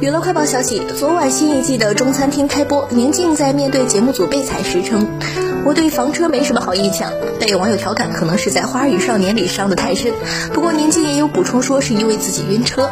娱乐快报消息：昨晚新一季的《中餐厅》开播，宁静在面对节目组被采时称：“我对房车没什么好印象。”被网友调侃可能是在《花儿与少年》里伤得太深。不过宁静也有补充说，是因为自己晕车。